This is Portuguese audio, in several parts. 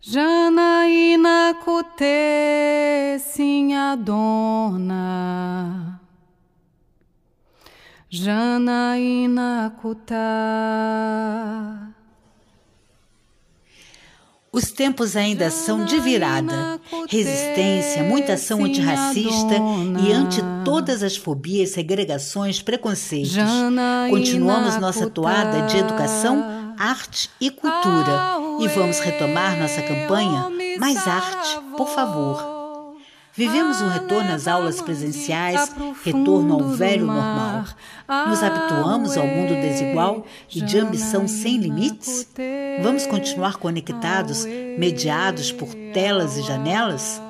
Janaína sinha dona. Janaína Kuta. Os tempos ainda são de virada. Resistência, muita ação antirracista e ante todas as fobias, segregações, preconceitos. Continuamos nossa toada de educação, arte e cultura. E vamos retomar nossa campanha Mais Arte, por favor. Vivemos um retorno às aulas presenciais, retorno ao velho normal. Nos habituamos ao mundo desigual e de ambição sem limites? Vamos continuar conectados, mediados por telas e janelas?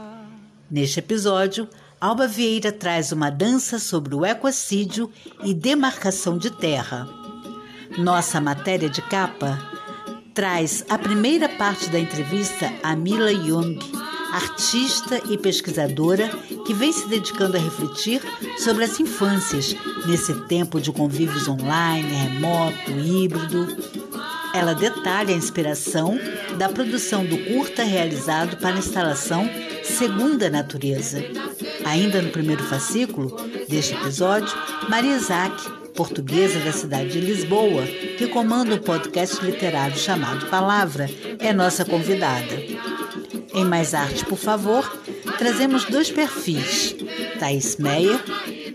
Neste episódio, Alba Vieira traz uma dança sobre o equacídio e demarcação de terra. Nossa matéria de capa traz a primeira parte da entrevista a Mila Jung artista e pesquisadora que vem se dedicando a refletir sobre as infâncias nesse tempo de convívios online, remoto, híbrido. Ela detalha a inspiração da produção do curta realizado para a instalação Segunda Natureza. Ainda no primeiro fascículo deste episódio, Maria Isaac, portuguesa da cidade de Lisboa, que comanda um podcast literário chamado Palavra, é nossa convidada. Em Mais Arte, por favor, trazemos dois perfis. Thais Meyer,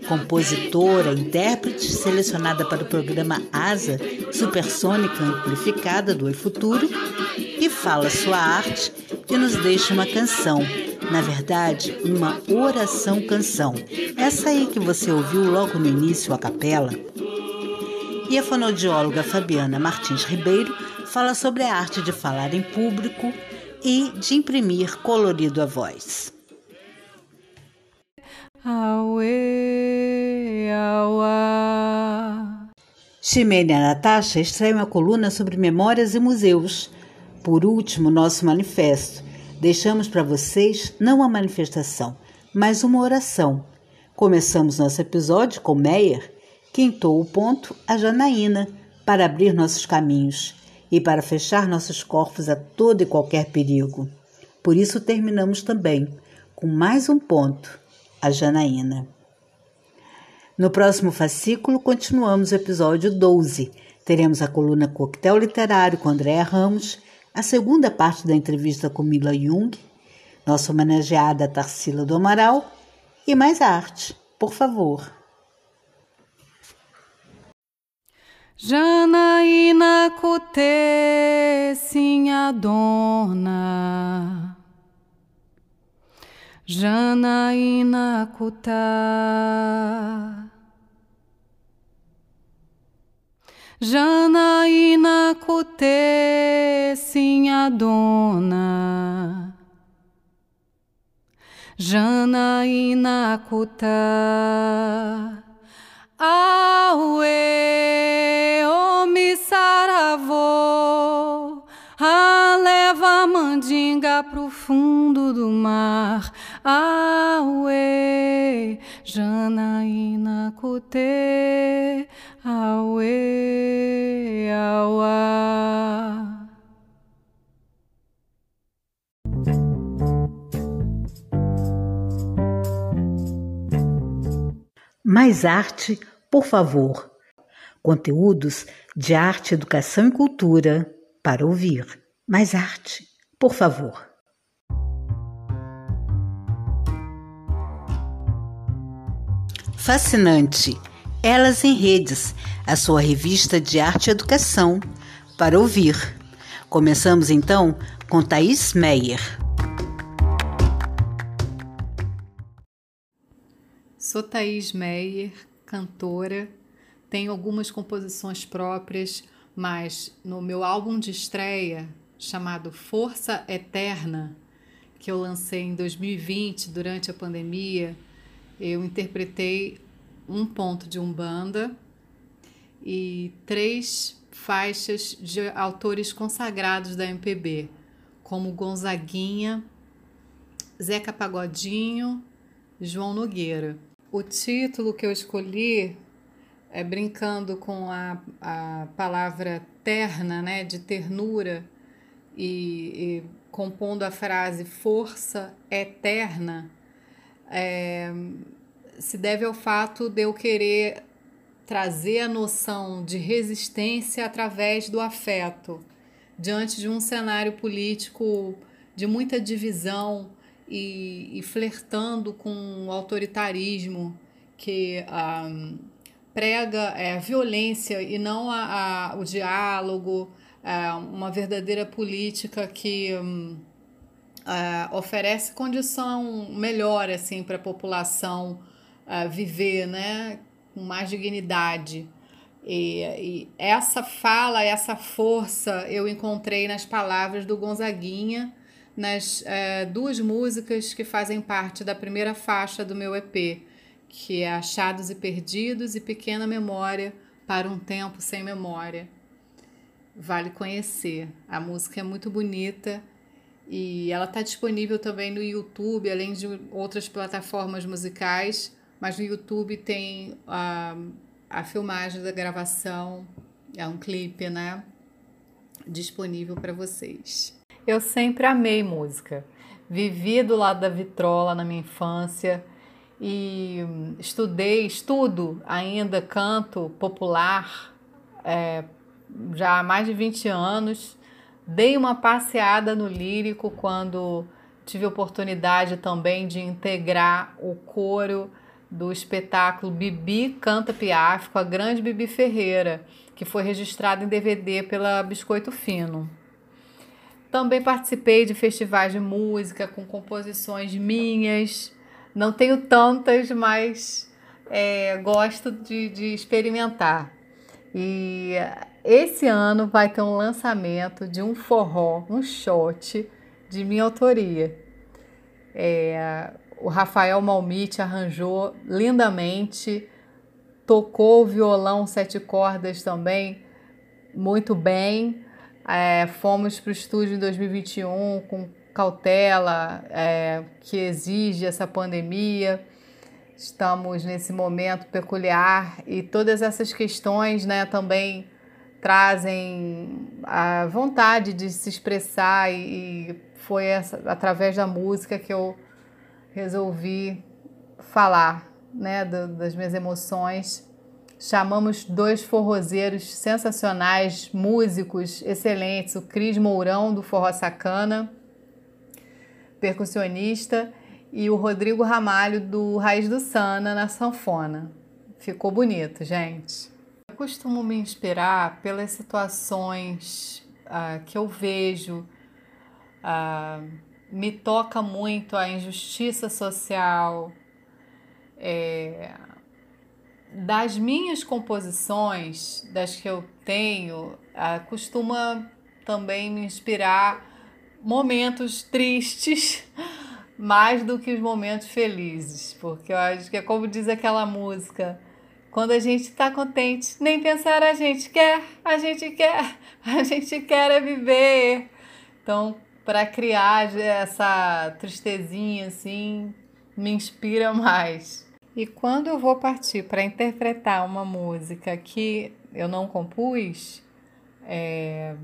compositora, intérprete, selecionada para o programa ASA, Supersônica Amplificada do Oi Futuro, e fala sua arte e nos deixa uma canção, na verdade, uma oração-canção. Essa aí que você ouviu logo no início, a capela. E a fonodióloga Fabiana Martins Ribeiro fala sobre a arte de falar em público, e de imprimir colorido à voz. Aue, aua. Ximênia Natasha extrai uma coluna sobre memórias e museus. Por último, nosso manifesto. Deixamos para vocês não uma manifestação, mas uma oração. Começamos nosso episódio com Meyer, que entou o ponto a Janaína para abrir nossos caminhos e para fechar nossos corpos a todo e qualquer perigo. Por isso terminamos também com mais um ponto, a Janaína. No próximo fascículo continuamos o episódio 12. Teremos a coluna Coquetel Literário com Andréa Ramos, a segunda parte da entrevista com Mila Jung, nossa homenageada Tarsila do Amaral e mais arte, por favor. Janaína Kute, sinha dona. Janaína Kuta. Janaína Kute, sinha dona. Janaína. Aue, omi saravô, a leva a mandinga pro fundo do mar. Aue, Janaína Kutê, Aue, Auá. Mais arte, por favor. Conteúdos de arte, educação e cultura para ouvir. Mais arte, por favor. Fascinante. Elas em Redes, a sua revista de arte e educação para ouvir. Começamos então com Thaís Meyer. Sou Thaís Meyer, cantora, tenho algumas composições próprias, mas no meu álbum de estreia, chamado Força Eterna, que eu lancei em 2020 durante a pandemia, eu interpretei um ponto de Umbanda e três faixas de autores consagrados da MPB, como Gonzaguinha, Zeca Pagodinho, João Nogueira. O título que eu escolhi é brincando com a, a palavra terna, né, de ternura, e, e compondo a frase força eterna, é, se deve ao fato de eu querer trazer a noção de resistência através do afeto, diante de um cenário político de muita divisão e, e flertando com o autoritarismo que um, prega é, a violência e não a, a o diálogo, é, uma verdadeira política que um, é, oferece condição melhor assim para a população uh, viver, né, com mais dignidade. E, e, essa fala, essa força eu encontrei nas palavras do Gonzaguinha, nas uh, duas músicas que fazem parte da primeira faixa do meu EP, que é Achados e Perdidos e Pequena Memória para um Tempo Sem Memória. Vale conhecer. A música é muito bonita e ela está disponível também no YouTube, além de outras plataformas musicais mas no YouTube tem a, a filmagem da gravação, é um clipe, né? Disponível para vocês. Eu sempre amei música. Vivi do lado da vitrola na minha infância e estudei, estudo ainda canto popular é, já há mais de 20 anos. Dei uma passeada no lírico quando tive oportunidade também de integrar o coro do espetáculo Bibi Canta Piaf com a grande Bibi Ferreira, que foi registrado em DVD pela Biscoito Fino. Também participei de festivais de música com composições minhas. Não tenho tantas, mas é, gosto de, de experimentar. E esse ano vai ter um lançamento de um forró, um shot de minha autoria. É, o Rafael Malmite arranjou lindamente, tocou o violão sete cordas também muito bem. É, fomos para o estúdio em 2021 com cautela é, que exige essa pandemia. Estamos nesse momento peculiar e todas essas questões né, também trazem a vontade de se expressar e, foi essa, através da música que eu resolvi falar né, do, das minhas emoções. Chamamos dois forrozeiros sensacionais, músicos excelentes, o Cris Mourão, do Forró Sacana, percussionista, e o Rodrigo Ramalho, do Raiz do Sana, na sanfona. Ficou bonito, gente. Eu costumo me inspirar pelas situações uh, que eu vejo uh, me toca muito a injustiça social. É, das minhas composições, das que eu tenho, costuma também me inspirar momentos tristes mais do que os momentos felizes, porque eu acho que é como diz aquela música, quando a gente está contente, nem pensar a gente quer, a gente quer, a gente quer é viver. Então, para criar essa tristezinha assim, me inspira mais. E quando eu vou partir para interpretar uma música que eu não compus, é,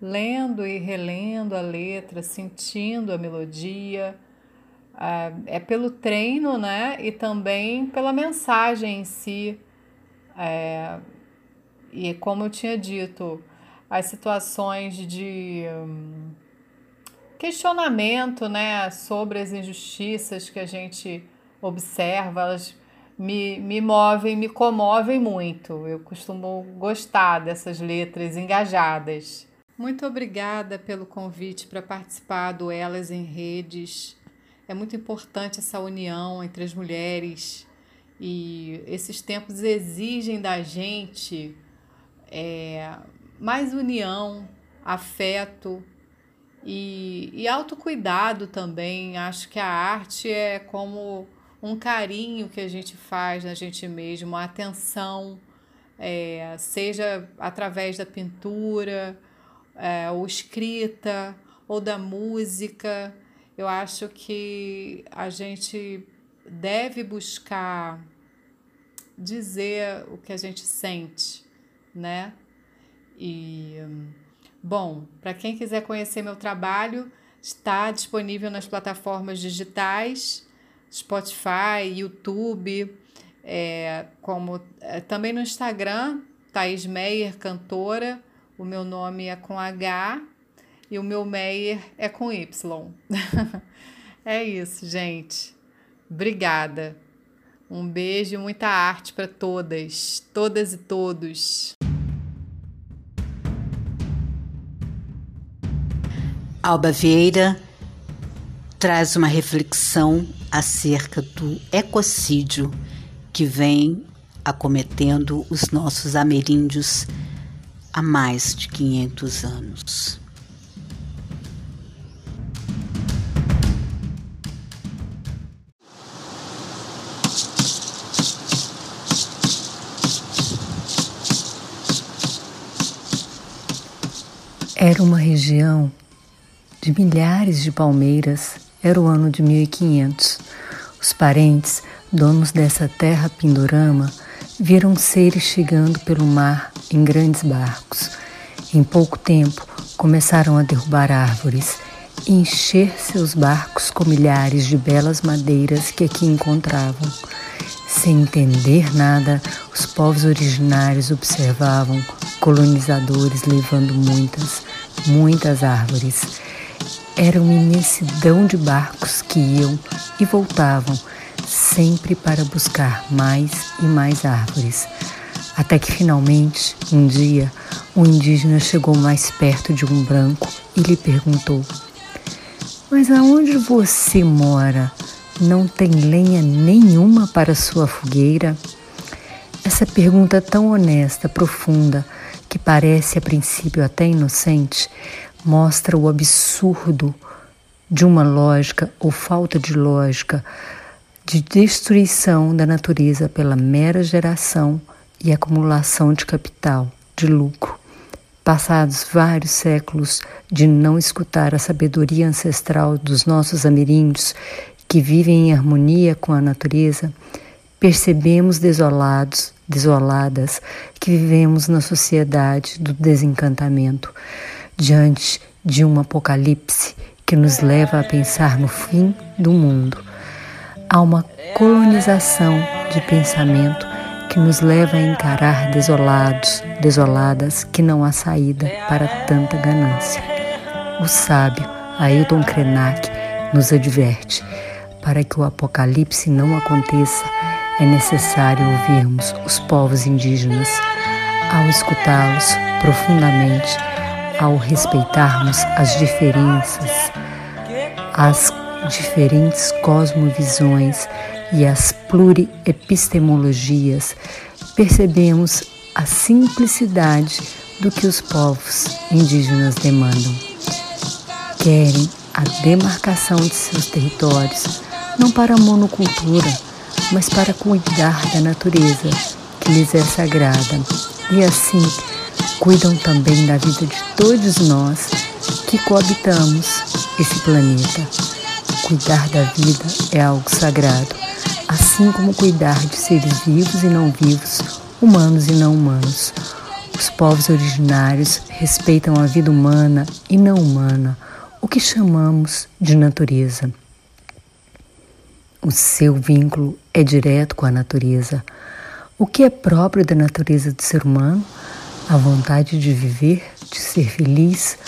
lendo e relendo a letra, sentindo a melodia, é pelo treino, né? E também pela mensagem em si. É, e como eu tinha dito, as situações de. Hum, questionamento né, sobre as injustiças que a gente observa, elas me, me movem, me comovem muito. Eu costumo gostar dessas letras engajadas. Muito obrigada pelo convite para participar do Elas em Redes. É muito importante essa união entre as mulheres e esses tempos exigem da gente é, mais união, afeto, e, e autocuidado também. Acho que a arte é como um carinho que a gente faz na gente mesmo, a atenção, é, seja através da pintura, é, ou escrita, ou da música. Eu acho que a gente deve buscar dizer o que a gente sente, né? E Bom, para quem quiser conhecer meu trabalho, está disponível nas plataformas digitais, Spotify, YouTube, é, como é, também no Instagram, Thaís Meyer, cantora. O meu nome é com H e o meu Meyer é com Y. é isso, gente. Obrigada. Um beijo e muita arte para todas, todas e todos. Alba Vieira traz uma reflexão acerca do ecocídio que vem acometendo os nossos ameríndios há mais de 500 anos. Era uma região de milhares de palmeiras. Era o ano de 1500. Os parentes, donos dessa terra pindorama, viram seres chegando pelo mar em grandes barcos. Em pouco tempo, começaram a derrubar árvores e encher seus barcos com milhares de belas madeiras que aqui encontravam. Sem entender nada, os povos originários observavam colonizadores levando muitas, muitas árvores. Era uma imensidão de barcos que iam e voltavam, sempre para buscar mais e mais árvores. Até que finalmente, um dia, um indígena chegou mais perto de um branco e lhe perguntou: Mas aonde você mora? Não tem lenha nenhuma para sua fogueira? Essa pergunta tão honesta, profunda, que parece a princípio até inocente, mostra o absurdo de uma lógica ou falta de lógica de destruição da natureza pela mera geração e acumulação de capital, de lucro. Passados vários séculos de não escutar a sabedoria ancestral dos nossos ameríndios que vivem em harmonia com a natureza, percebemos desolados, desoladas, que vivemos na sociedade do desencantamento diante de um apocalipse que nos leva a pensar no fim do mundo. Há uma colonização de pensamento que nos leva a encarar desolados, desoladas, que não há saída para tanta ganância. O sábio Ailton Krenak nos adverte: para que o apocalipse não aconteça, é necessário ouvirmos os povos indígenas. Ao escutá-los profundamente, ao respeitarmos as diferenças, as diferentes cosmovisões e as pluriepistemologias, percebemos a simplicidade do que os povos indígenas demandam. Querem a demarcação de seus territórios, não para a monocultura, mas para cuidar da natureza que lhes é sagrada e assim cuidam também da vida de todos nós que coabitamos esse planeta. Cuidar da vida é algo sagrado, assim como cuidar de seres vivos e não vivos, humanos e não humanos. Os povos originários respeitam a vida humana e não humana, o que chamamos de natureza. O seu vínculo é direto com a natureza. O que é próprio da natureza do ser humano a vontade de viver, de ser feliz,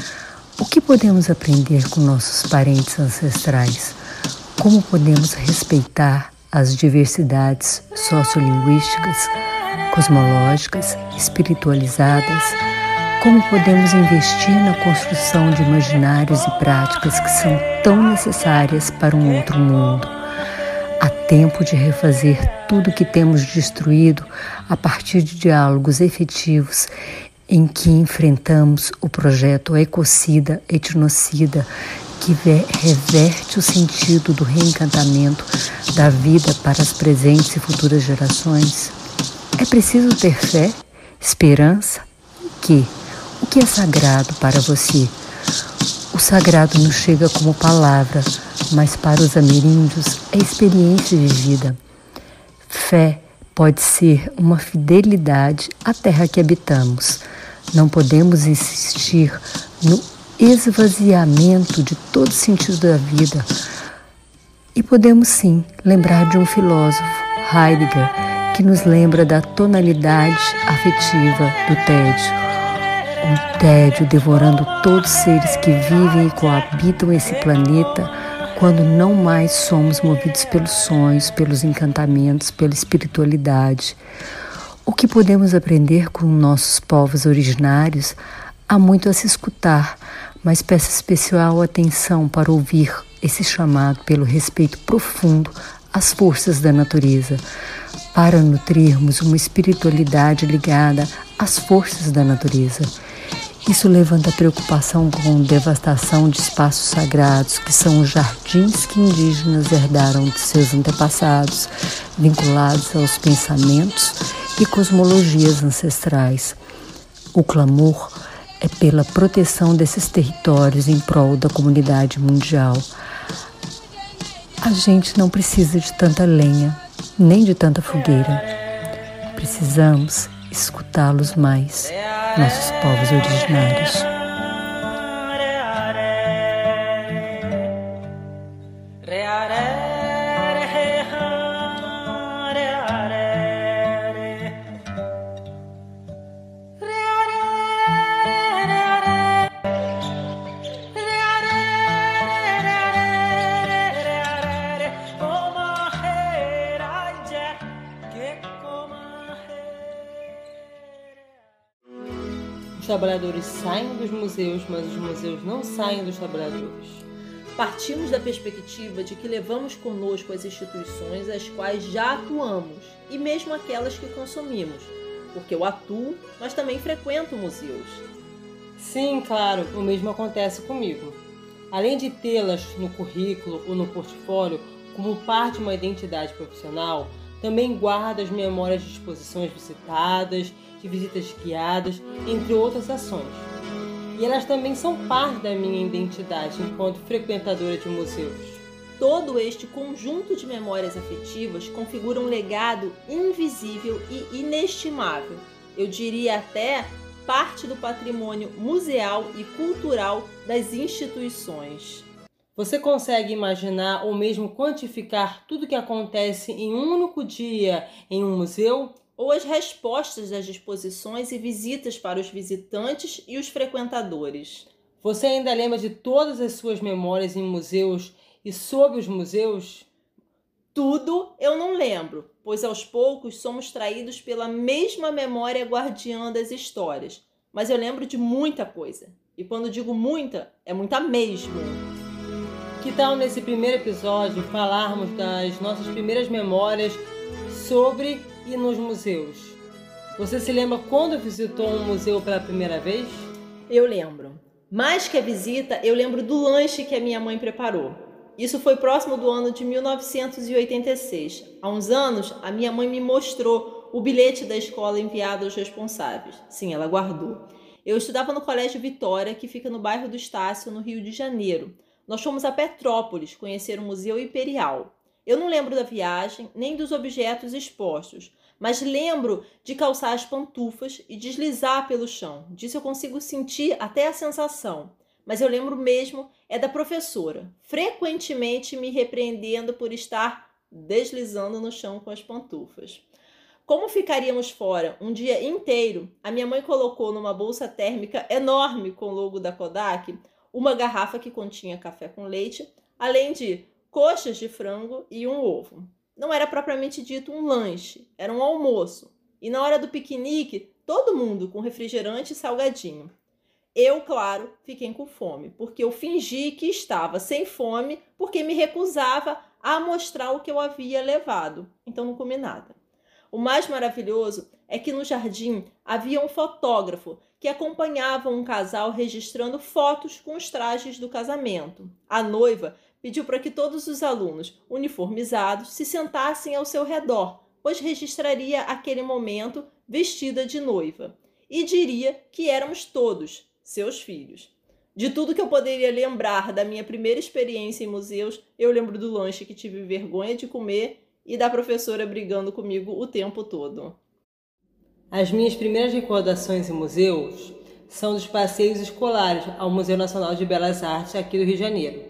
o que podemos aprender com nossos parentes ancestrais? Como podemos respeitar as diversidades sociolinguísticas, cosmológicas, espiritualizadas? Como podemos investir na construção de imaginários e práticas que são tão necessárias para um outro mundo? Há tempo de refazer tudo que temos destruído a partir de diálogos efetivos em que enfrentamos o projeto ecocida, etnocida, que reverte o sentido do reencantamento da vida para as presentes e futuras gerações. É preciso ter fé, esperança que o que é sagrado para você? O sagrado não chega como palavra, mas para os ameríndios é experiência de vida. Fé pode ser uma fidelidade à terra que habitamos. Não podemos insistir no esvaziamento de todo sentido da vida. E podemos sim lembrar de um filósofo, Heidegger, que nos lembra da tonalidade afetiva do tédio. Um tédio devorando todos os seres que vivem e coabitam esse planeta quando não mais somos movidos pelos sonhos, pelos encantamentos, pela espiritualidade. O que podemos aprender com nossos povos originários? Há muito a se escutar, mas peço especial atenção para ouvir esse chamado pelo respeito profundo às forças da natureza, para nutrirmos uma espiritualidade ligada às forças da natureza. Isso levanta preocupação com devastação de espaços sagrados, que são os jardins que indígenas herdaram de seus antepassados, vinculados aos pensamentos e cosmologias ancestrais. O clamor é pela proteção desses territórios em prol da comunidade mundial. A gente não precisa de tanta lenha, nem de tanta fogueira. Precisamos escutá-los mais, nossos povos originários. Trabalhadores saem dos museus, mas os museus não saem dos trabalhadores. Partimos da perspectiva de que levamos conosco as instituições às quais já atuamos e mesmo aquelas que consumimos, porque eu atuo, mas também frequento museus. Sim, claro, o mesmo acontece comigo. Além de tê-las no currículo ou no portfólio como parte de uma identidade profissional, também guardo as memórias de exposições visitadas de visitas guiadas, entre outras ações. E elas também são parte da minha identidade enquanto frequentadora de museus. Todo este conjunto de memórias afetivas configura um legado invisível e inestimável. Eu diria até parte do patrimônio museal e cultural das instituições. Você consegue imaginar ou mesmo quantificar tudo que acontece em um único dia em um museu? Ou as respostas das exposições e visitas para os visitantes e os frequentadores. Você ainda lembra de todas as suas memórias em museus e sobre os museus? Tudo eu não lembro, pois aos poucos somos traídos pela mesma memória guardiã das histórias. Mas eu lembro de muita coisa. E quando digo muita, é muita mesmo. Que tal nesse primeiro episódio falarmos das nossas primeiras memórias sobre e nos museus? Você se lembra quando visitou um museu pela primeira vez? Eu lembro. Mais que a visita, eu lembro do lanche que a minha mãe preparou. Isso foi próximo do ano de 1986. Há uns anos, a minha mãe me mostrou o bilhete da escola enviado aos responsáveis. Sim, ela guardou. Eu estudava no Colégio Vitória, que fica no bairro do Estácio, no Rio de Janeiro. Nós fomos a Petrópolis conhecer o Museu Imperial. Eu não lembro da viagem nem dos objetos expostos, mas lembro de calçar as pantufas e deslizar pelo chão. Disso eu consigo sentir até a sensação. Mas eu lembro mesmo é da professora, frequentemente me repreendendo por estar deslizando no chão com as pantufas. Como ficaríamos fora um dia inteiro, a minha mãe colocou numa bolsa térmica enorme com o logo da Kodak uma garrafa que continha café com leite, além de coxas de frango e um ovo não era propriamente dito um lanche, era um almoço. E na hora do piquenique, todo mundo com refrigerante e salgadinho. Eu, claro, fiquei com fome, porque eu fingi que estava sem fome, porque me recusava a mostrar o que eu havia levado. Então não comi nada. O mais maravilhoso é que no jardim havia um fotógrafo que acompanhava um casal registrando fotos com os trajes do casamento. A noiva pediu para que todos os alunos uniformizados se sentassem ao seu redor, pois registraria aquele momento vestida de noiva e diria que éramos todos seus filhos. De tudo que eu poderia lembrar da minha primeira experiência em museus, eu lembro do lanche que tive vergonha de comer e da professora brigando comigo o tempo todo. As minhas primeiras recordações em museus são dos passeios escolares ao Museu Nacional de Belas Artes aqui do Rio de Janeiro.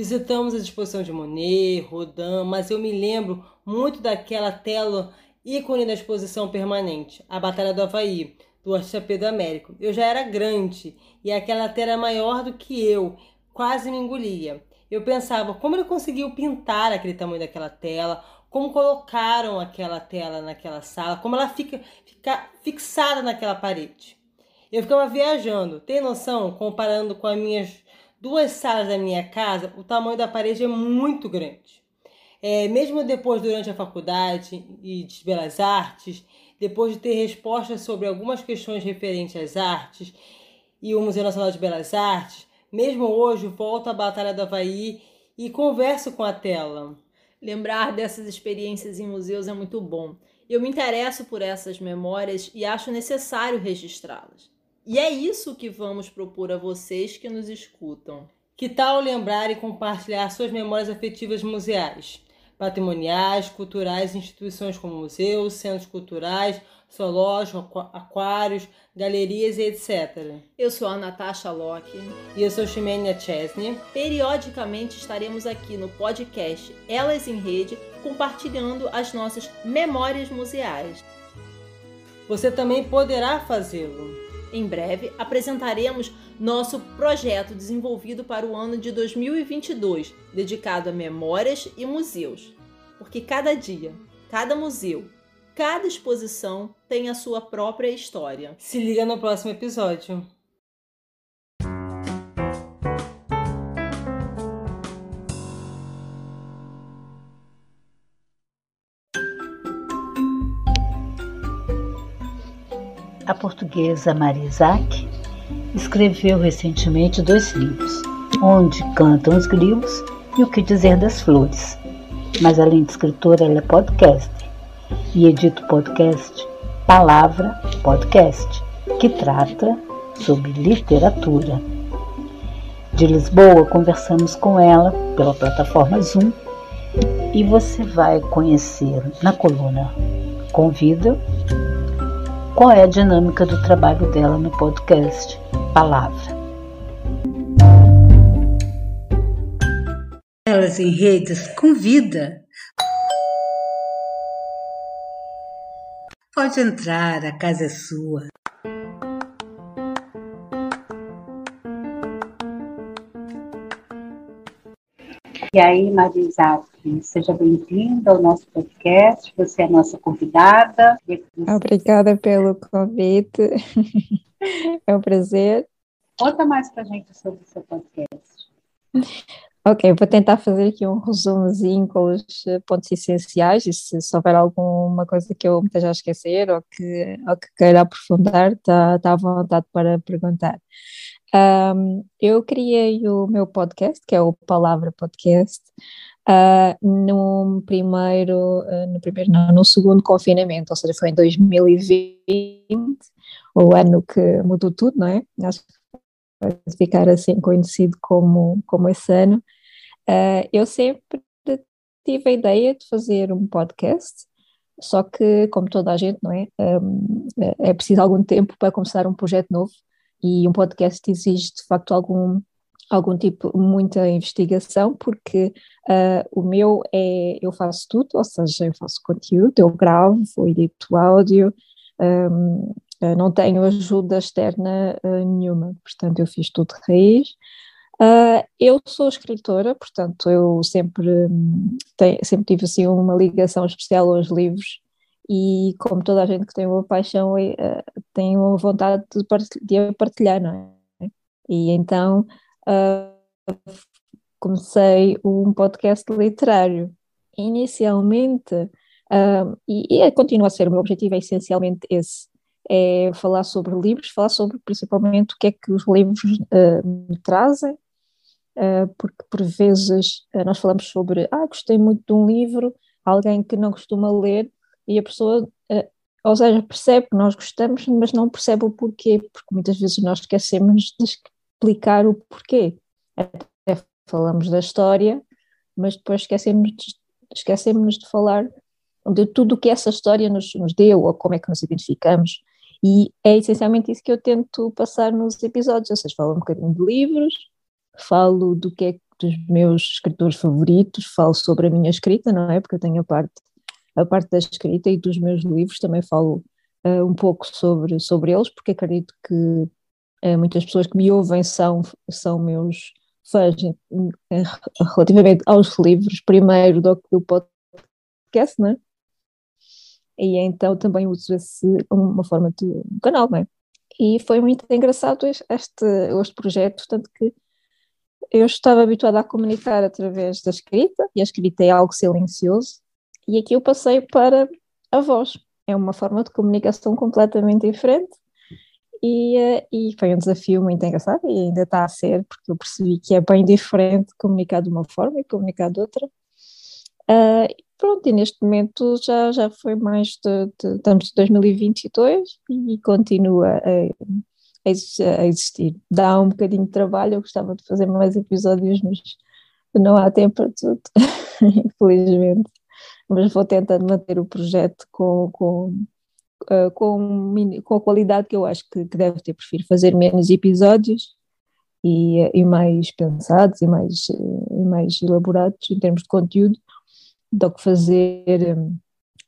Visitamos a exposição de Monet, Rodin, mas eu me lembro muito daquela tela ícone da exposição permanente, a Batalha do Havaí, do Pedro Américo. Eu já era grande e aquela tela era maior do que eu, quase me engolia. Eu pensava como ele conseguiu pintar aquele tamanho daquela tela, como colocaram aquela tela naquela sala, como ela fica, fica fixada naquela parede. Eu ficava viajando. Tem noção? Comparando com as minhas duas salas da minha casa, o tamanho da parede é muito grande. É, mesmo depois, durante a faculdade e de belas artes, depois de ter respostas sobre algumas questões referentes às artes e o Museu Nacional de Belas Artes, mesmo hoje volto à Batalha do Havaí e converso com a tela. Lembrar dessas experiências em museus é muito bom. Eu me interesso por essas memórias e acho necessário registrá-las. E é isso que vamos propor a vocês que nos escutam. Que tal lembrar e compartilhar suas memórias afetivas museais? patrimoniais, culturais, instituições como museus, centros culturais, zoológicos, aquários, galerias e etc. Eu sou a Natasha Locke. E eu sou Ximenia Chesney. Periodicamente estaremos aqui no podcast Elas em Rede, compartilhando as nossas memórias museais. Você também poderá fazê-lo. Em breve apresentaremos nosso projeto desenvolvido para o ano de 2022, dedicado a memórias e museus. Porque cada dia, cada museu, cada exposição tem a sua própria história. Se liga no próximo episódio. A portuguesa Maria Isaac escreveu recentemente dois livros, Onde Cantam os Grilos e O Que Dizer das Flores. Mas além de escritora, ela é podcaster e edita o podcast Palavra Podcast, que trata sobre literatura. De Lisboa, conversamos com ela pela plataforma Zoom e você vai conhecer na coluna Convida qual é a dinâmica do trabalho dela no podcast palavra. Elas em redes convida. Pode entrar, a casa é sua. E aí, Maria Seja bem-vinda ao nosso podcast. Você é a nossa convidada. Obrigada pelo convite. É um prazer. Conta mais para a gente sobre o seu podcast. Ok, vou tentar fazer aqui um resumozinho com os pontos essenciais e se, se houver alguma coisa que eu me esteja a esquecer ou que, ou que queira aprofundar, está tá à vontade para perguntar. Um, eu criei o meu podcast, que é o Palavra Podcast, uh, no primeiro, uh, no primeiro, não, no segundo confinamento, ou seja, foi em 2020, o ano que mudou tudo, não é? Acho que vai ficar assim conhecido como, como esse ano. Uh, eu sempre tive a ideia de fazer um podcast, só que, como toda a gente, não é? Um, é preciso algum tempo para começar um projeto novo e um podcast exige de facto algum algum tipo, muita investigação, porque uh, o meu é, eu faço tudo, ou seja, eu faço conteúdo, eu gravo, eu edito áudio, um, uh, não tenho ajuda externa uh, nenhuma, portanto eu fiz tudo de raiz. eu sou escritora, portanto eu sempre, um, tenho, sempre tive assim uma ligação especial aos livros, e como toda a gente que tem uma paixão uh, tem uma vontade de, partilhar, de partilhar, não é? E então uh, comecei um podcast literário. Inicialmente, uh, e, e continua a ser, o meu objetivo é essencialmente esse, é falar sobre livros, falar sobre principalmente o que é que os livros me trazem, porque por vezes nós falamos sobre, ah, gostei muito de um livro, alguém que não costuma ler, e a pessoa, uh, ou seja, percebe que nós gostamos, mas não percebe o porquê, porque muitas vezes nós esquecemos explicar o porquê. Até falamos da história, mas depois esquecemos de, esquecemos de falar de tudo o que essa história nos, nos deu, ou como é que nos identificamos. E é essencialmente isso que eu tento passar nos episódios, ou seja, falo um bocadinho de livros, falo do que é dos meus escritores favoritos, falo sobre a minha escrita, não é? Porque eu tenho a parte, a parte da escrita e dos meus livros também falo uh, um pouco sobre, sobre eles, porque acredito que muitas pessoas que me ouvem são, são meus fãs relativamente aos livros, primeiro do que o podcast, não é? E então também uso esse uma forma de um canal, não é? E foi muito engraçado este, este projeto, tanto que eu estava habituada a comunicar através da escrita, e a escrita é algo silencioso, e aqui eu passei para a voz. É uma forma de comunicação completamente diferente, e, eh, e foi um desafio muito engraçado, e ainda está a ser, porque eu percebi que é bem diferente comunicar de uma forma e comunicar de outra. Uh, pronto, e neste momento já, já foi mais de, de, estamos em 2022 e continua a, a existir. Dá um bocadinho de trabalho, eu gostava de fazer mais episódios, mas não há tempo para tudo, infelizmente. Mas vou tentando manter o projeto com, com, uh, com, com a qualidade que eu acho que, que deve ter. Prefiro fazer menos episódios e, e mais pensados e mais, e mais elaborados em termos de conteúdo do que fazer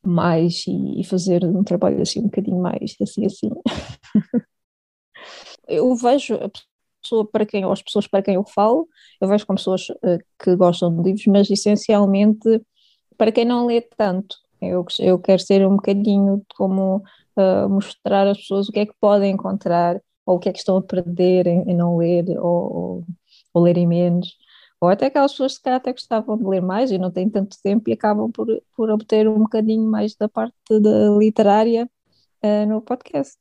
mais e, e fazer um trabalho assim um bocadinho mais assim assim. eu vejo a pessoa para quem, ou as pessoas para quem eu falo, eu vejo como pessoas que gostam de livros, mas essencialmente para quem não lê tanto. Eu, eu quero ser um bocadinho como uh, mostrar às pessoas o que é que podem encontrar, ou o que é que estão a perder em, em não ler, ou, ou, ou lerem menos ou até aquelas pessoas que até gostavam de ler mais e não têm tanto tempo e acabam por, por obter um bocadinho mais da parte da literária uh, no podcast.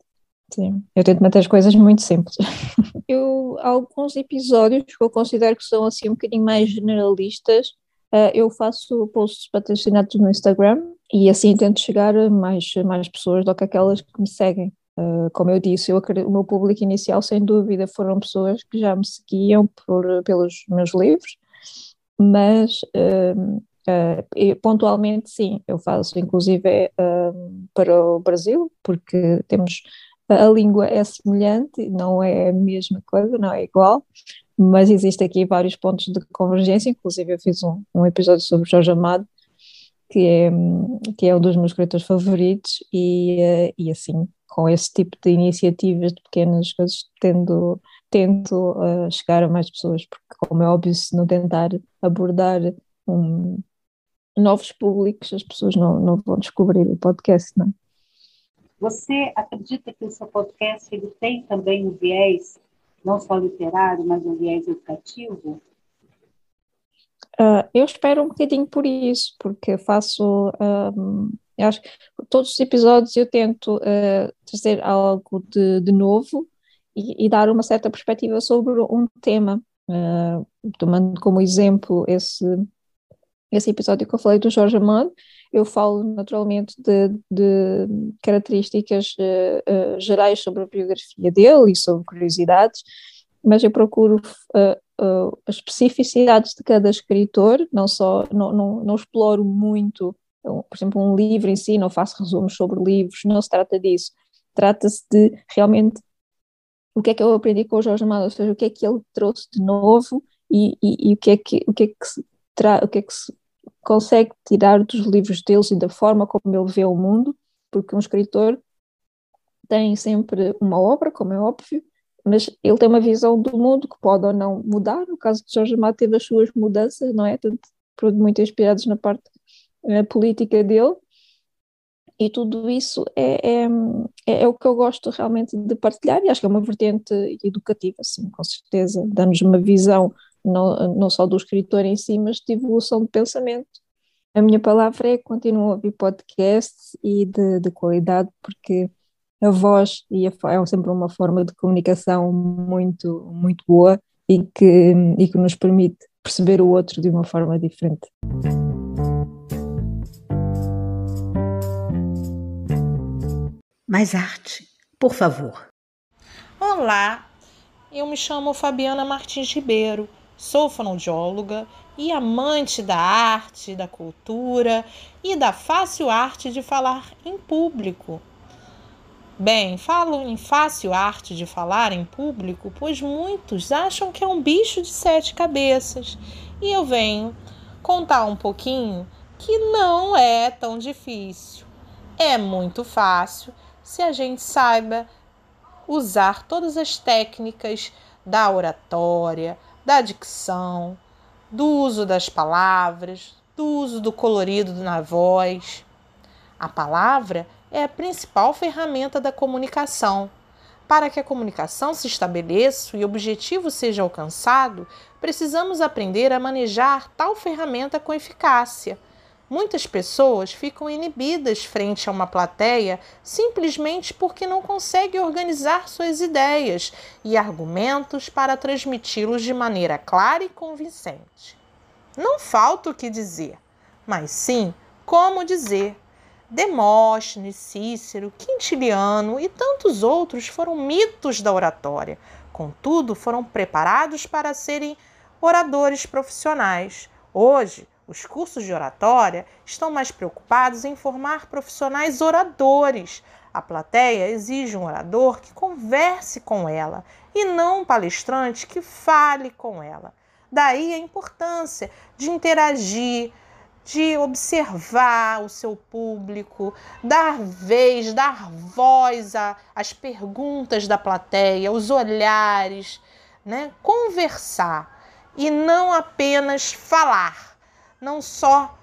Sim, eu tento manter as coisas muito simples. eu, alguns episódios que eu considero que são assim um bocadinho mais generalistas, uh, eu faço posts patrocinados no Instagram e assim tento chegar a mais, mais pessoas do que aquelas que me seguem. Uh, como eu disse, eu, o meu público inicial, sem dúvida, foram pessoas que já me seguiam por, pelos meus livros, mas uh, uh, pontualmente sim, eu faço inclusive para o Brasil, porque temos a língua é semelhante, não é a mesma coisa, não é igual, mas existe aqui vários pontos de convergência, inclusive eu fiz um, um episódio sobre Jorge Amado, que é, que é um dos meus escritores favoritos, e, eh, e assim, com esse tipo de iniciativas, de pequenas coisas, tendo, tento uh, chegar a mais pessoas, porque como é óbvio, se não tentar abordar um, novos públicos, as pessoas não, não vão descobrir o podcast, não é? Você acredita que o seu podcast ele tem também um viés, não só literário, mas um viés educativo? Uh, eu espero um bocadinho por isso, porque faço. Um, acho que todos os episódios eu tento uh, trazer algo de, de novo e, e, dar uma certa perspectiva sobre um tema. Uh, tomando como exemplo esse, esse episódio que eu falei do Jorge Amado, eu falo naturalmente de, de características gerais sobre a biografia dele e sobre curiosidades, mas eu procuro uh, as especificidades de cada escritor, não só, não, não, não exploro muito, por exemplo, um livro em si, não faço resumos sobre livros, não se trata disso. Trata-se de realmente o que é que eu aprendi com o Jorge Amado, ou seja, o que é que ele trouxe de novo e, e, e o que é que, o que, é que se tra o que é que se consegue tirar dos livros deles e da forma como ele vê o mundo, porque um escritor tem sempre uma obra, como é óbvio, mas ele tem uma visão do mundo que pode ou não mudar. No caso de Jorge Amado teve as suas mudanças, não é? Tanto, muito inspirados na parte na política dele. E tudo isso é, é, é, é, o que eu gosto realmente de partilhar e acho que é uma vertente educativa, sim, com certeza, dá-nos uma visão não, não só do escritor em si, mas de evolução de pensamento. A minha palavra é continuo a ouvir podcasts e de, de qualidade, porque a voz e a, é sempre uma forma de comunicação muito, muito boa e que, e que nos permite perceber o outro de uma forma diferente. Mais arte, por favor. Olá, eu me chamo Fabiana Martins Ribeiro Sou fonoaudióloga e amante da arte, da cultura e da fácil arte de falar em público. Bem, falo em fácil arte de falar em público, pois muitos acham que é um bicho de sete cabeças. E eu venho contar um pouquinho que não é tão difícil. É muito fácil se a gente saiba usar todas as técnicas da oratória, da dicção, do uso das palavras, do uso do colorido na voz. A palavra é a principal ferramenta da comunicação. Para que a comunicação se estabeleça e o objetivo seja alcançado, precisamos aprender a manejar tal ferramenta com eficácia. Muitas pessoas ficam inibidas frente a uma plateia simplesmente porque não conseguem organizar suas ideias e argumentos para transmiti-los de maneira clara e convincente. Não falta o que dizer, mas sim como dizer. Demóstenes, Cícero, Quintiliano e tantos outros foram mitos da oratória. Contudo, foram preparados para serem oradores profissionais. Hoje, os cursos de oratória estão mais preocupados em formar profissionais oradores. A plateia exige um orador que converse com ela e não um palestrante que fale com ela. Daí a importância de interagir, de observar o seu público, dar vez, dar voz às perguntas da plateia, os olhares, né? conversar e não apenas falar não só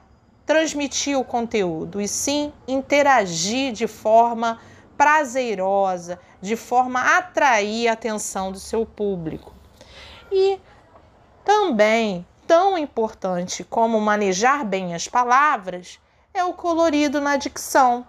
transmitir o conteúdo, e sim interagir de forma prazerosa, de forma a atrair a atenção do seu público. E também, tão importante como manejar bem as palavras, é o colorido na dicção.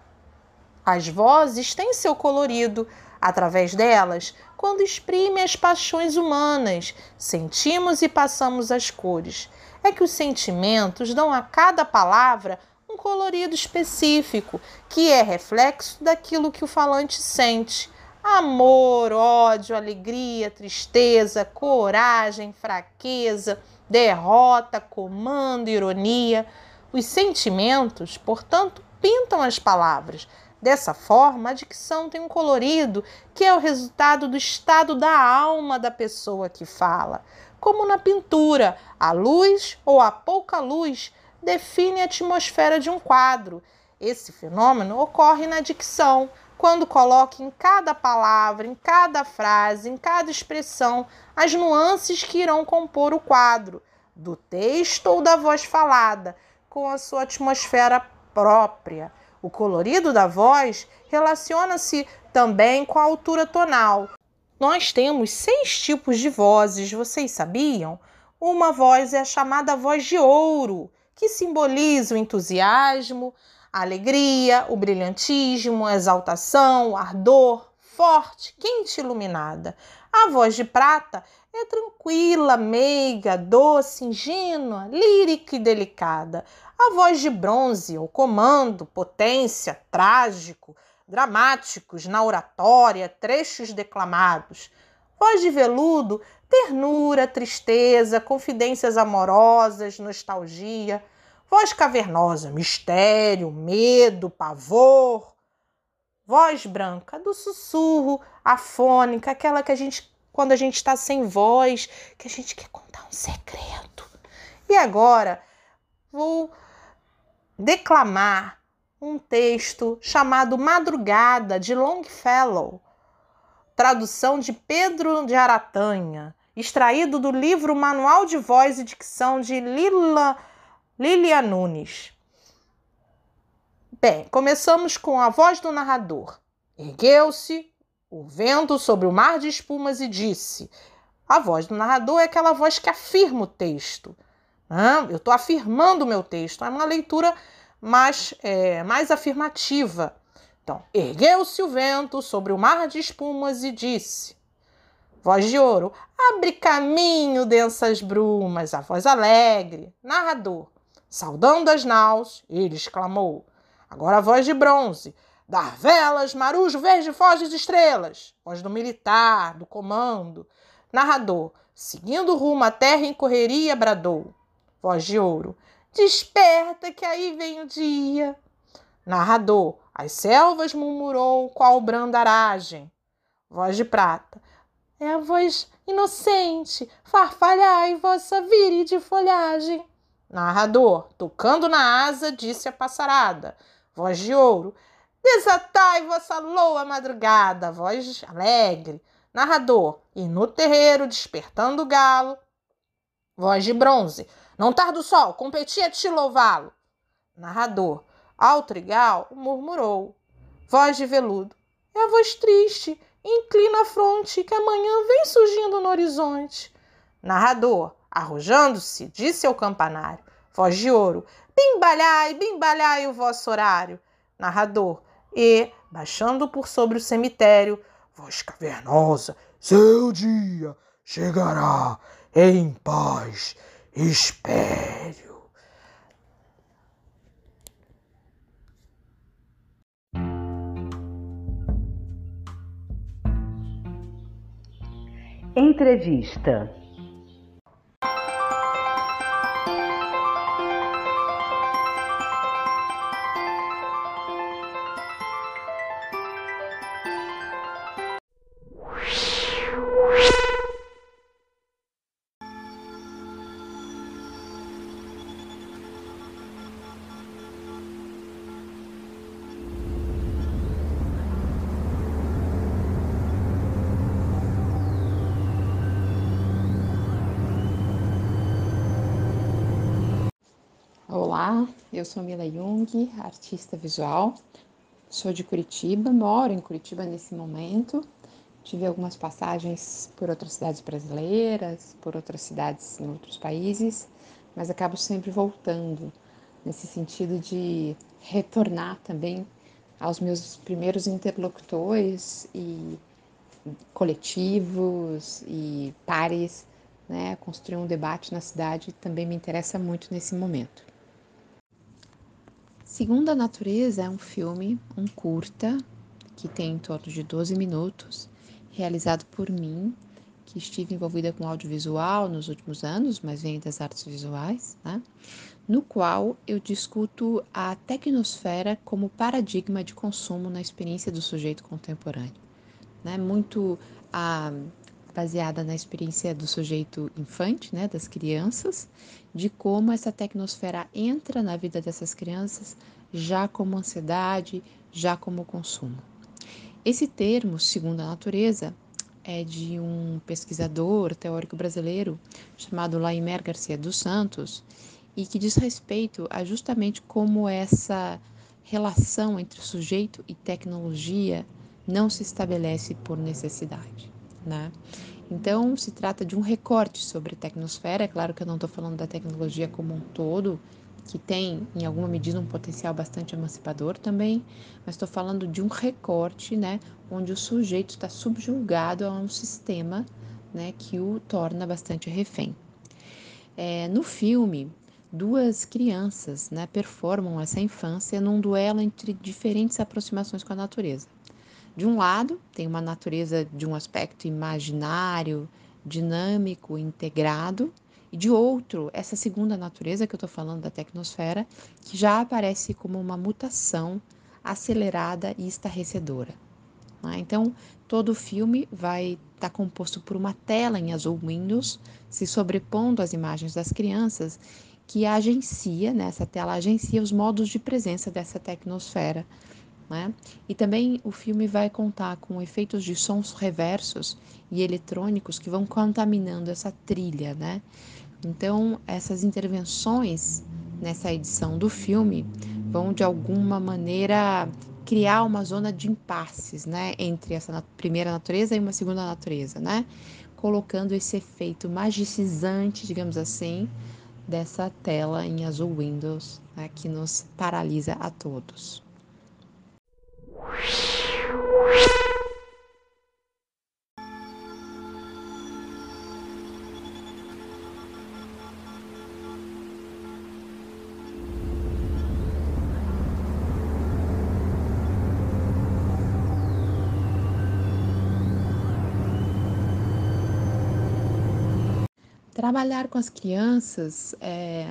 As vozes têm seu colorido, através delas, quando exprimem as paixões humanas, sentimos e passamos as cores é que os sentimentos dão a cada palavra um colorido específico, que é reflexo daquilo que o falante sente. Amor, ódio, alegria, tristeza, coragem, fraqueza, derrota, comando, ironia. Os sentimentos, portanto, pintam as palavras. Dessa forma, a dicção tem um colorido que é o resultado do estado da alma da pessoa que fala. Como na pintura, a luz ou a pouca luz define a atmosfera de um quadro. Esse fenômeno ocorre na dicção, quando coloca em cada palavra, em cada frase, em cada expressão, as nuances que irão compor o quadro, do texto ou da voz falada, com a sua atmosfera própria. O colorido da voz relaciona-se também com a altura tonal, nós temos seis tipos de vozes, vocês sabiam? Uma voz é a chamada voz de ouro, que simboliza o entusiasmo, a alegria, o brilhantismo, a exaltação, o ardor, forte, quente e iluminada. A voz de prata é tranquila, meiga, doce, ingênua, lírica e delicada. A voz de bronze, o comando, potência, trágico, dramáticos na oratória, trechos declamados. Voz de veludo, ternura, tristeza, confidências amorosas, nostalgia. Voz cavernosa, mistério, medo, pavor. Voz branca, do sussurro, afônica, aquela que a gente, quando a gente está sem voz, que a gente quer contar um segredo. E agora vou declamar um texto chamado Madrugada, de Longfellow, tradução de Pedro de Aratanha, extraído do livro Manual de Voz e Dicção de Lila, Lilia Nunes. Bem, começamos com a voz do narrador. Ergueu-se o vento sobre o mar de espumas e disse: A voz do narrador é aquela voz que afirma o texto. Eu estou afirmando o meu texto. É uma leitura mais, é, mais afirmativa. Então, ergueu-se o vento sobre o mar de espumas e disse: Voz de ouro, abre caminho densas brumas, a voz alegre. Narrador, saudando as naus, ele exclamou. Agora a voz de bronze, dar velas, marujo, verde, foges, estrelas. Voz do militar, do comando. Narrador, seguindo rumo à terra em correria, bradou. Voz de ouro, Desperta que aí vem o dia. Narrador, As selvas murmurou qual brandaragem. Voz de prata. É a voz inocente, farfalhai vossa de folhagem. Narrador, tocando na asa, disse a passarada. Voz de ouro. Desatai vossa loa madrugada. Voz alegre. Narrador, e no terreiro, despertando o galo. Voz de bronze. Não tarda o sol, competi a te louvá-lo. Narrador, ao trigal, murmurou. Voz de veludo. É a voz triste, inclina a fronte, que amanhã vem surgindo no horizonte. Narrador, arrojando-se, disse ao campanário. Voz de ouro. Bimbalhai, bimbalhai o vosso horário. Narrador, e, baixando por sobre o cemitério, voz cavernosa, seu dia chegará em paz, espere. Entrevista. Eu sou Mila Jung, artista visual. Sou de Curitiba, moro em Curitiba nesse momento. Tive algumas passagens por outras cidades brasileiras, por outras cidades em outros países, mas acabo sempre voltando nesse sentido de retornar também aos meus primeiros interlocutores e coletivos e pares, né? Construir um debate na cidade também me interessa muito nesse momento. Segunda Natureza é um filme, um curta, que tem em torno de 12 minutos, realizado por mim, que estive envolvida com audiovisual nos últimos anos, mas venho das artes visuais, né? no qual eu discuto a tecnosfera como paradigma de consumo na experiência do sujeito contemporâneo. Né? Muito a baseada na experiência do sujeito infante, né, das crianças, de como essa tecnosfera entra na vida dessas crianças já como ansiedade, já como consumo. Esse termo, segundo a natureza, é de um pesquisador teórico brasileiro chamado Laimer Garcia dos Santos e que diz respeito a justamente como essa relação entre sujeito e tecnologia não se estabelece por necessidade. Né? Então, se trata de um recorte sobre tecnosfera. É claro que eu não estou falando da tecnologia como um todo, que tem, em alguma medida, um potencial bastante emancipador também, mas estou falando de um recorte, né, onde o sujeito está subjugado a um sistema né, que o torna bastante refém. É, no filme, duas crianças né, performam essa infância num duelo entre diferentes aproximações com a natureza. De um lado, tem uma natureza de um aspecto imaginário, dinâmico, integrado, e de outro, essa segunda natureza que eu estou falando da tecnosfera, que já aparece como uma mutação acelerada e estarrecedora. Né? Então, todo o filme vai estar tá composto por uma tela em azul Windows, se sobrepondo às imagens das crianças, que agencia, né, essa tela agencia os modos de presença dessa tecnosfera. Né? E também o filme vai contar com efeitos de sons reversos e eletrônicos que vão contaminando essa trilha, né? Então, essas intervenções nessa edição do filme vão de alguma maneira criar uma zona de impasses, né, entre essa primeira natureza e uma segunda natureza, né, colocando esse efeito magicizante, digamos assim, dessa tela em azul Windows, né, que nos paralisa a todos. Trabalhar com as crianças é,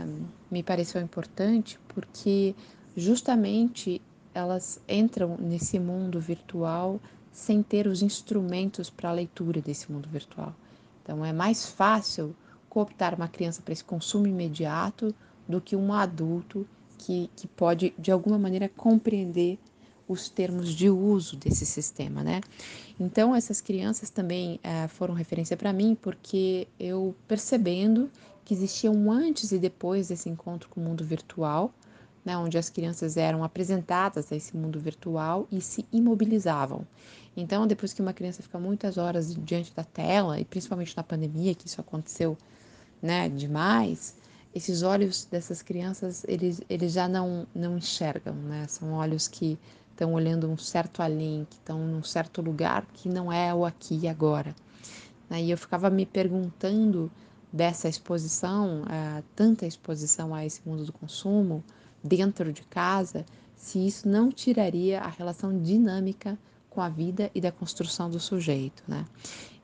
me pareceu importante porque justamente elas entram nesse mundo virtual sem ter os instrumentos para a leitura desse mundo virtual. Então é mais fácil cooptar uma criança para esse consumo imediato do que um adulto que, que pode, de alguma maneira, compreender os termos de uso desse sistema, né? Então, essas crianças também é, foram referência para mim porque eu percebendo que existia um antes e depois desse encontro com o mundo virtual, né, onde as crianças eram apresentadas a esse mundo virtual e se imobilizavam. Então, depois que uma criança fica muitas horas diante da tela, e principalmente na pandemia, que isso aconteceu né, demais, esses olhos dessas crianças, eles, eles já não, não enxergam, né? São olhos que estão olhando um certo além, que estão num certo lugar que não é o aqui e agora. Né? E eu ficava me perguntando dessa exposição, uh, tanta exposição a esse mundo do consumo, dentro de casa, se isso não tiraria a relação dinâmica com a vida e da construção do sujeito, né?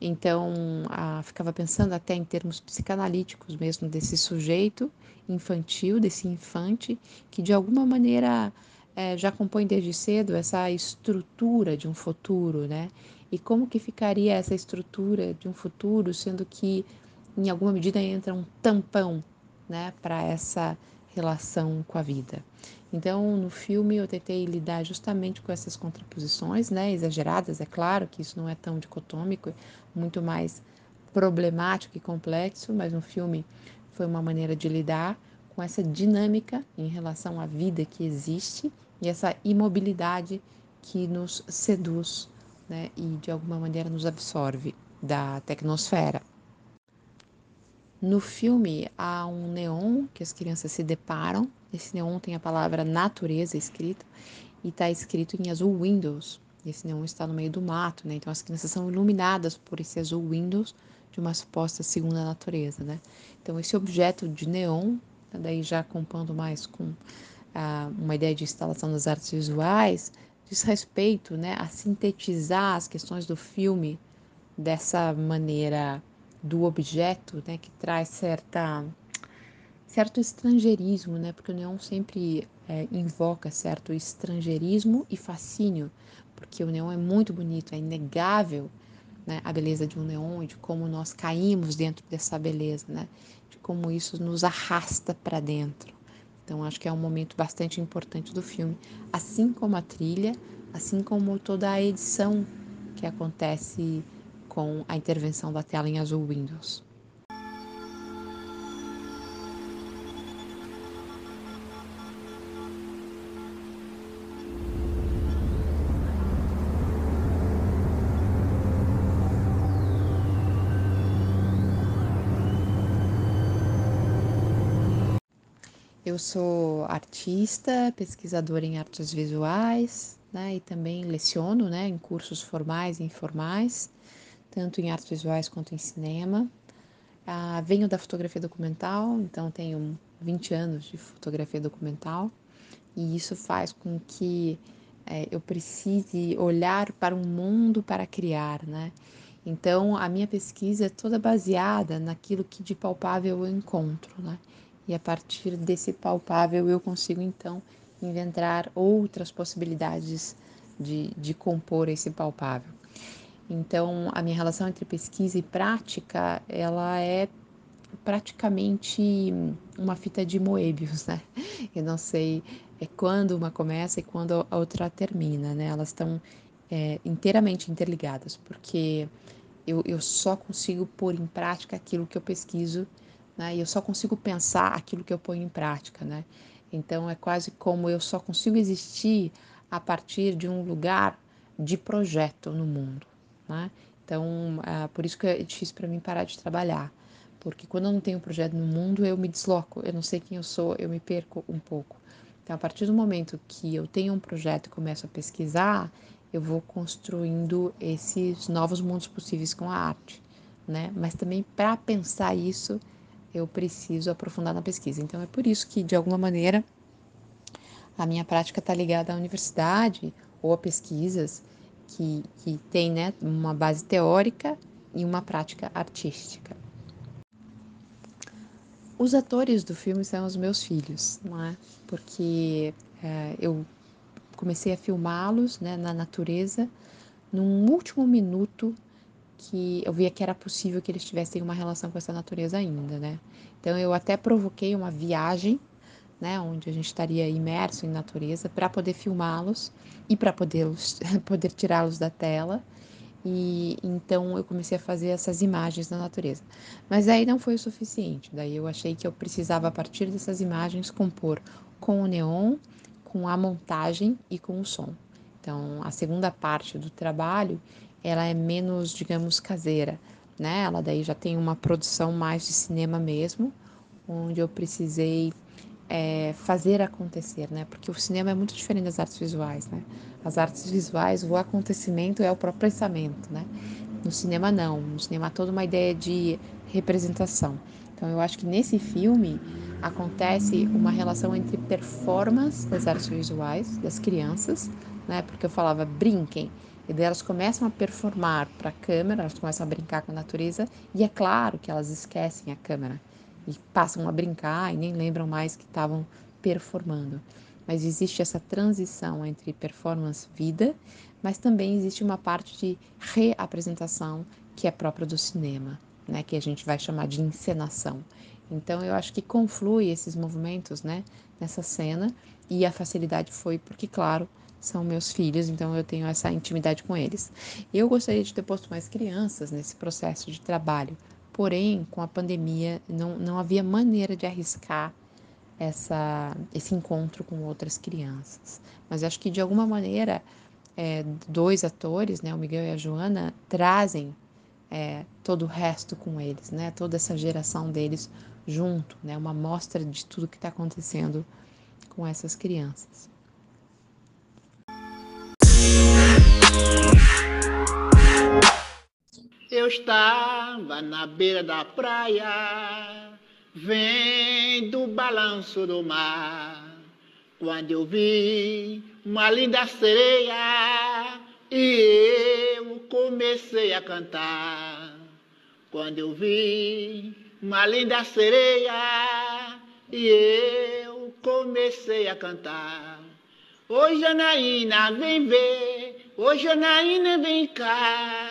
Então, a, ficava pensando até em termos psicanalíticos mesmo desse sujeito infantil, desse infante, que de alguma maneira é, já compõe desde cedo essa estrutura de um futuro, né? E como que ficaria essa estrutura de um futuro, sendo que em alguma medida entra um tampão, né, para essa relação com a vida. Então, no filme eu tentei lidar justamente com essas contraposições, né, exageradas, é claro que isso não é tão dicotômico, muito mais problemático e complexo, mas no filme foi uma maneira de lidar com essa dinâmica em relação à vida que existe e essa imobilidade que nos seduz, né, e de alguma maneira nos absorve da tecnosfera. No filme há um neon que as crianças se deparam. Esse neon tem a palavra natureza escrita e está escrito em azul Windows. Esse neon está no meio do mato, né? Então as crianças são iluminadas por esse azul Windows de uma suposta segunda natureza, né? Então esse objeto de neon, daí já compondo mais com ah, uma ideia de instalação das artes visuais, diz respeito, né, a sintetizar as questões do filme dessa maneira do objeto, né, que traz certa certo estrangeirismo, né, porque o neon sempre é, invoca certo estrangeirismo e fascínio, porque o neon é muito bonito, é inegável, né, a beleza de um neon e de como nós caímos dentro dessa beleza, né, de como isso nos arrasta para dentro. Então acho que é um momento bastante importante do filme, assim como a trilha, assim como toda a edição que acontece com a intervenção da tela em azul Windows. Eu sou artista, pesquisadora em artes visuais, né, e também leciono, né, em cursos formais e informais tanto em artes visuais quanto em cinema. Ah, venho da fotografia documental, então tenho 20 anos de fotografia documental, e isso faz com que é, eu precise olhar para um mundo para criar, né? Então, a minha pesquisa é toda baseada naquilo que de palpável eu encontro, né? E a partir desse palpável eu consigo, então, inventar outras possibilidades de, de compor esse palpável. Então, a minha relação entre pesquisa e prática, ela é praticamente uma fita de Moebius, né? Eu não sei é quando uma começa e quando a outra termina, né? Elas estão é, inteiramente interligadas, porque eu, eu só consigo pôr em prática aquilo que eu pesquiso, né? E eu só consigo pensar aquilo que eu ponho em prática, né? Então, é quase como eu só consigo existir a partir de um lugar de projeto no mundo. Né? Então, é por isso que é difícil para mim parar de trabalhar, porque quando eu não tenho um projeto no mundo, eu me desloco, eu não sei quem eu sou, eu me perco um pouco. Então, a partir do momento que eu tenho um projeto e começo a pesquisar, eu vou construindo esses novos mundos possíveis com a arte, né? Mas também para pensar isso, eu preciso aprofundar na pesquisa. Então, é por isso que, de alguma maneira, a minha prática está ligada à universidade ou a pesquisas que, que tem né, uma base teórica e uma prática artística. Os atores do filme são os meus filhos, não é? Porque é, eu comecei a filmá-los né, na natureza num último minuto que eu via que era possível que eles tivessem uma relação com essa natureza ainda, né? Então eu até provoquei uma viagem, né, onde a gente estaria imerso em natureza para poder filmá-los e para poder poder tirá-los da tela. E então eu comecei a fazer essas imagens da natureza. Mas aí não foi o suficiente. Daí eu achei que eu precisava a partir dessas imagens compor com o neon, com a montagem e com o som. Então, a segunda parte do trabalho, ela é menos, digamos, caseira, né? Ela daí já tem uma produção mais de cinema mesmo, onde eu precisei é, fazer acontecer, né? Porque o cinema é muito diferente das artes visuais, né? As artes visuais, o acontecimento é o próprio pensamento, né? No cinema não, no cinema há toda uma ideia de representação. Então eu acho que nesse filme acontece uma relação entre performance das artes visuais das crianças, né? Porque eu falava brinquem, e daí elas começam a performar para a câmera, elas começam a brincar com a natureza, e é claro que elas esquecem a câmera e passam a brincar e nem lembram mais que estavam performando. Mas existe essa transição entre performance vida, mas também existe uma parte de reapresentação que é própria do cinema, né, que a gente vai chamar de encenação. Então eu acho que conflui esses movimentos, né, nessa cena e a facilidade foi porque, claro, são meus filhos, então eu tenho essa intimidade com eles. Eu gostaria de ter posto mais crianças nesse processo de trabalho, porém, com a pandemia, não, não havia maneira de arriscar essa, esse encontro com outras crianças. Mas acho que, de alguma maneira, é, dois atores, né, o Miguel e a Joana, trazem é, todo o resto com eles, né, toda essa geração deles junto, né, uma mostra de tudo que está acontecendo com essas crianças. Eu estava na beira da praia, vendo o balanço do mar, quando eu vi uma linda sereia e eu comecei a cantar. Quando eu vi uma linda sereia e eu comecei a cantar. Oi, Janaína, vem ver, oi, Janaína, vem cá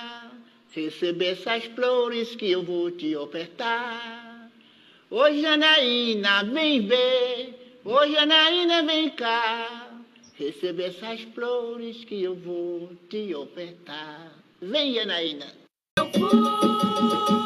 receber essas flores que eu vou te ofertar. Ô Janaína, vem ver, ô Janaína, vem cá, receber essas flores que eu vou te ofertar. Vem, Janaína. Eu vou